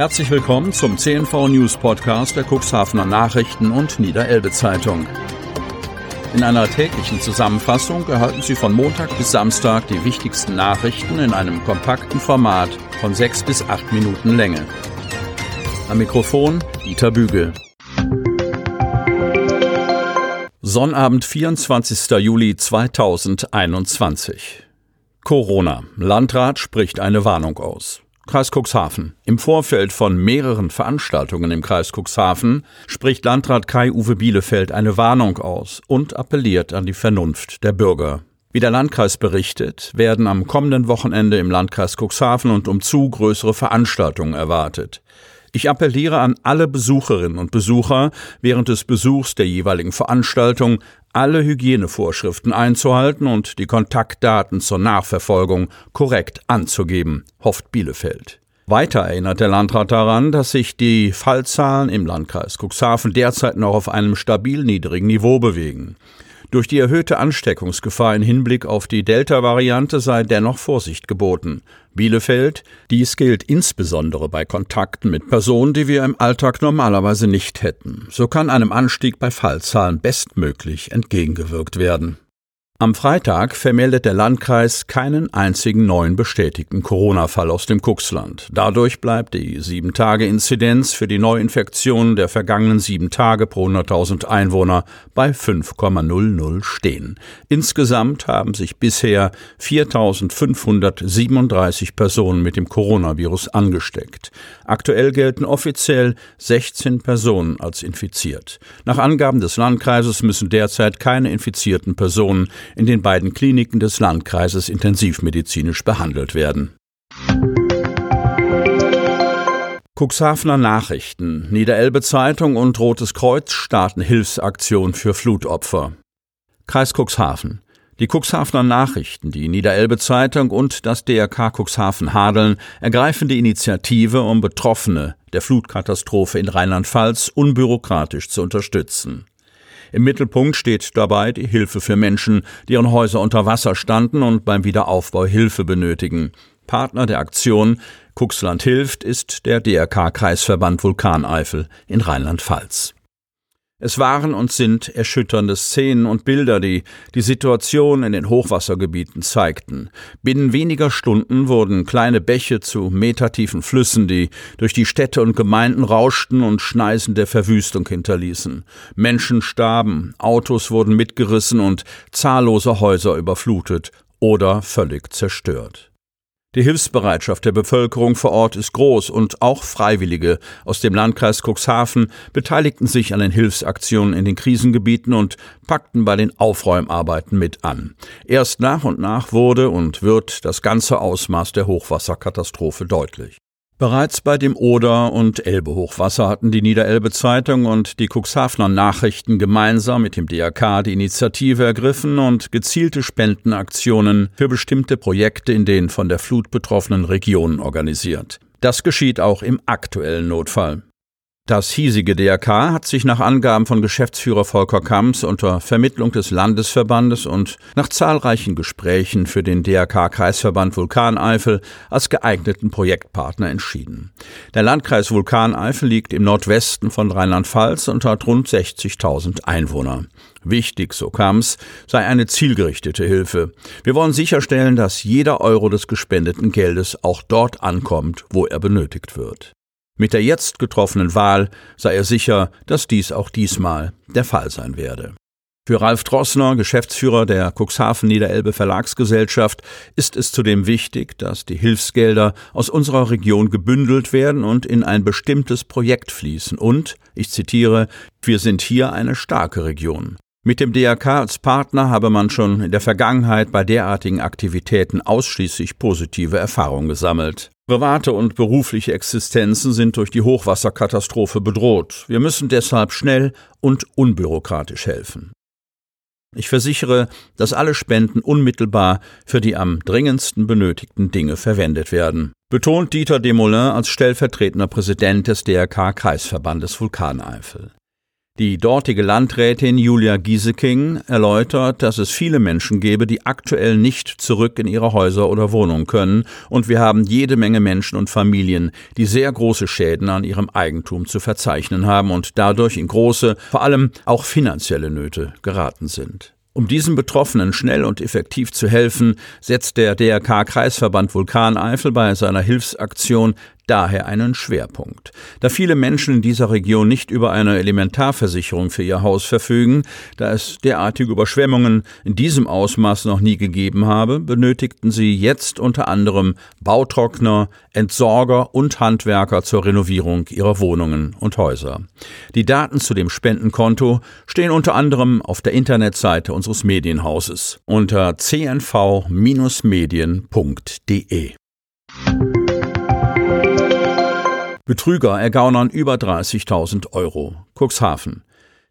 Herzlich willkommen zum CNV News Podcast der Cuxhavener Nachrichten und Niederelbe Zeitung. In einer täglichen Zusammenfassung erhalten Sie von Montag bis Samstag die wichtigsten Nachrichten in einem kompakten Format von sechs bis acht Minuten Länge. Am Mikrofon Dieter Bügel. Sonnabend, 24. Juli 2021. Corona. Landrat spricht eine Warnung aus. Kreis Cuxhaven. Im Vorfeld von mehreren Veranstaltungen im Kreis Cuxhaven spricht Landrat Kai-Uwe Bielefeld eine Warnung aus und appelliert an die Vernunft der Bürger. Wie der Landkreis berichtet, werden am kommenden Wochenende im Landkreis Cuxhaven und umzu größere Veranstaltungen erwartet. Ich appelliere an alle Besucherinnen und Besucher, während des Besuchs der jeweiligen Veranstaltung alle Hygienevorschriften einzuhalten und die Kontaktdaten zur Nachverfolgung korrekt anzugeben, hofft Bielefeld. Weiter erinnert der Landrat daran, dass sich die Fallzahlen im Landkreis Cuxhaven derzeit noch auf einem stabil niedrigen Niveau bewegen. Durch die erhöhte Ansteckungsgefahr in Hinblick auf die Delta-Variante sei dennoch Vorsicht geboten. Bielefeld, dies gilt insbesondere bei Kontakten mit Personen, die wir im Alltag normalerweise nicht hätten. So kann einem Anstieg bei Fallzahlen bestmöglich entgegengewirkt werden. Am Freitag vermeldet der Landkreis keinen einzigen neuen bestätigten Corona-Fall aus dem Kuxland. Dadurch bleibt die 7-Tage-Inzidenz für die Neuinfektionen der vergangenen sieben Tage pro 100.000 Einwohner bei 5,00 stehen. Insgesamt haben sich bisher 4.537 Personen mit dem Coronavirus angesteckt. Aktuell gelten offiziell 16 Personen als infiziert. Nach Angaben des Landkreises müssen derzeit keine infizierten Personen in den beiden Kliniken des Landkreises intensivmedizinisch behandelt werden. Cuxhavener Nachrichten, Niederelbe Zeitung und Rotes Kreuz starten Hilfsaktion für Flutopfer. Kreis Cuxhaven. Die Cuxhavener Nachrichten, die Niederelbe Zeitung und das DRK Cuxhaven Hadeln ergreifen die Initiative, um Betroffene der Flutkatastrophe in Rheinland-Pfalz unbürokratisch zu unterstützen. Im Mittelpunkt steht dabei die Hilfe für Menschen, deren Häuser unter Wasser standen und beim Wiederaufbau Hilfe benötigen. Partner der Aktion Kuxland hilft ist der DRK Kreisverband Vulkaneifel in Rheinland-Pfalz. Es waren und sind erschütternde Szenen und Bilder, die die Situation in den Hochwassergebieten zeigten. Binnen weniger Stunden wurden kleine Bäche zu metertiefen Flüssen, die durch die Städte und Gemeinden rauschten und Schneisen der Verwüstung hinterließen. Menschen starben, Autos wurden mitgerissen und zahllose Häuser überflutet oder völlig zerstört. Die Hilfsbereitschaft der Bevölkerung vor Ort ist groß und auch Freiwillige aus dem Landkreis Cuxhaven beteiligten sich an den Hilfsaktionen in den Krisengebieten und packten bei den Aufräumarbeiten mit an. Erst nach und nach wurde und wird das ganze Ausmaß der Hochwasserkatastrophe deutlich. Bereits bei dem Oder- und Elbe-Hochwasser hatten die Niederelbe Zeitung und die Cuxhavener Nachrichten gemeinsam mit dem DRK die Initiative ergriffen und gezielte Spendenaktionen für bestimmte Projekte in den von der Flut betroffenen Regionen organisiert. Das geschieht auch im aktuellen Notfall. Das hiesige DRK hat sich nach Angaben von Geschäftsführer Volker Kamps unter Vermittlung des Landesverbandes und nach zahlreichen Gesprächen für den DRK Kreisverband Vulkaneifel als geeigneten Projektpartner entschieden. Der Landkreis Vulkaneifel liegt im Nordwesten von Rheinland-Pfalz und hat rund 60.000 Einwohner. Wichtig, so Kamps, sei eine zielgerichtete Hilfe. Wir wollen sicherstellen, dass jeder Euro des gespendeten Geldes auch dort ankommt, wo er benötigt wird. Mit der jetzt getroffenen Wahl sei er sicher, dass dies auch diesmal der Fall sein werde. Für Ralf Drossner, Geschäftsführer der Cuxhaven Niederelbe Verlagsgesellschaft, ist es zudem wichtig, dass die Hilfsgelder aus unserer Region gebündelt werden und in ein bestimmtes Projekt fließen. Und, ich zitiere, wir sind hier eine starke Region. Mit dem DRK als Partner habe man schon in der Vergangenheit bei derartigen Aktivitäten ausschließlich positive Erfahrungen gesammelt. Private und berufliche Existenzen sind durch die Hochwasserkatastrophe bedroht. Wir müssen deshalb schnell und unbürokratisch helfen. Ich versichere, dass alle Spenden unmittelbar für die am dringendsten benötigten Dinge verwendet werden, betont Dieter Demoulin als stellvertretender Präsident des DRK Kreisverbandes Vulkaneifel. Die dortige Landrätin Julia Gieseking erläutert, dass es viele Menschen gebe, die aktuell nicht zurück in ihre Häuser oder Wohnungen können, und wir haben jede Menge Menschen und Familien, die sehr große Schäden an ihrem Eigentum zu verzeichnen haben und dadurch in große, vor allem auch finanzielle Nöte geraten sind. Um diesen Betroffenen schnell und effektiv zu helfen, setzt der DRK Kreisverband Vulkaneifel bei seiner Hilfsaktion daher einen Schwerpunkt. Da viele Menschen in dieser Region nicht über eine Elementarversicherung für ihr Haus verfügen, da es derartige Überschwemmungen in diesem Ausmaß noch nie gegeben habe, benötigten sie jetzt unter anderem Bautrockner, Entsorger und Handwerker zur Renovierung ihrer Wohnungen und Häuser. Die Daten zu dem Spendenkonto stehen unter anderem auf der Internetseite unseres Medienhauses unter cnv-medien.de. Betrüger ergaunern über 30.000 Euro. Cuxhaven.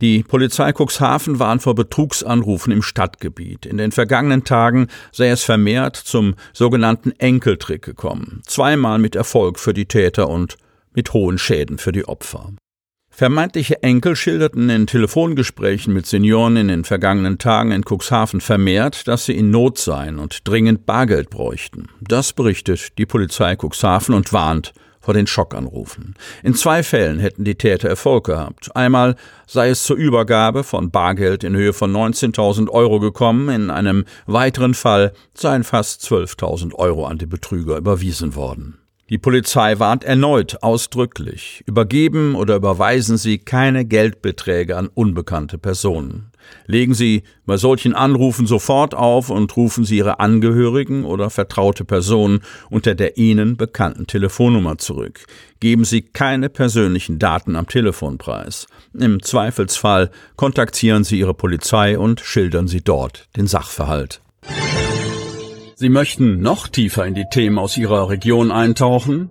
Die Polizei Cuxhaven warnt vor Betrugsanrufen im Stadtgebiet. In den vergangenen Tagen sei es vermehrt zum sogenannten Enkeltrick gekommen. Zweimal mit Erfolg für die Täter und mit hohen Schäden für die Opfer. Vermeintliche Enkel schilderten in Telefongesprächen mit Senioren in den vergangenen Tagen in Cuxhaven vermehrt, dass sie in Not seien und dringend Bargeld bräuchten. Das berichtet die Polizei Cuxhaven und warnt vor den Schockanrufen. In zwei Fällen hätten die Täter Erfolg gehabt. Einmal sei es zur Übergabe von Bargeld in Höhe von 19.000 Euro gekommen, in einem weiteren Fall seien fast 12.000 Euro an die Betrüger überwiesen worden. Die Polizei warnt erneut ausdrücklich, übergeben oder überweisen Sie keine Geldbeträge an unbekannte Personen. Legen Sie bei solchen Anrufen sofort auf und rufen Sie Ihre Angehörigen oder vertraute Personen unter der Ihnen bekannten Telefonnummer zurück. Geben Sie keine persönlichen Daten am Telefonpreis. Im Zweifelsfall kontaktieren Sie Ihre Polizei und schildern Sie dort den Sachverhalt. Sie möchten noch tiefer in die Themen aus Ihrer Region eintauchen?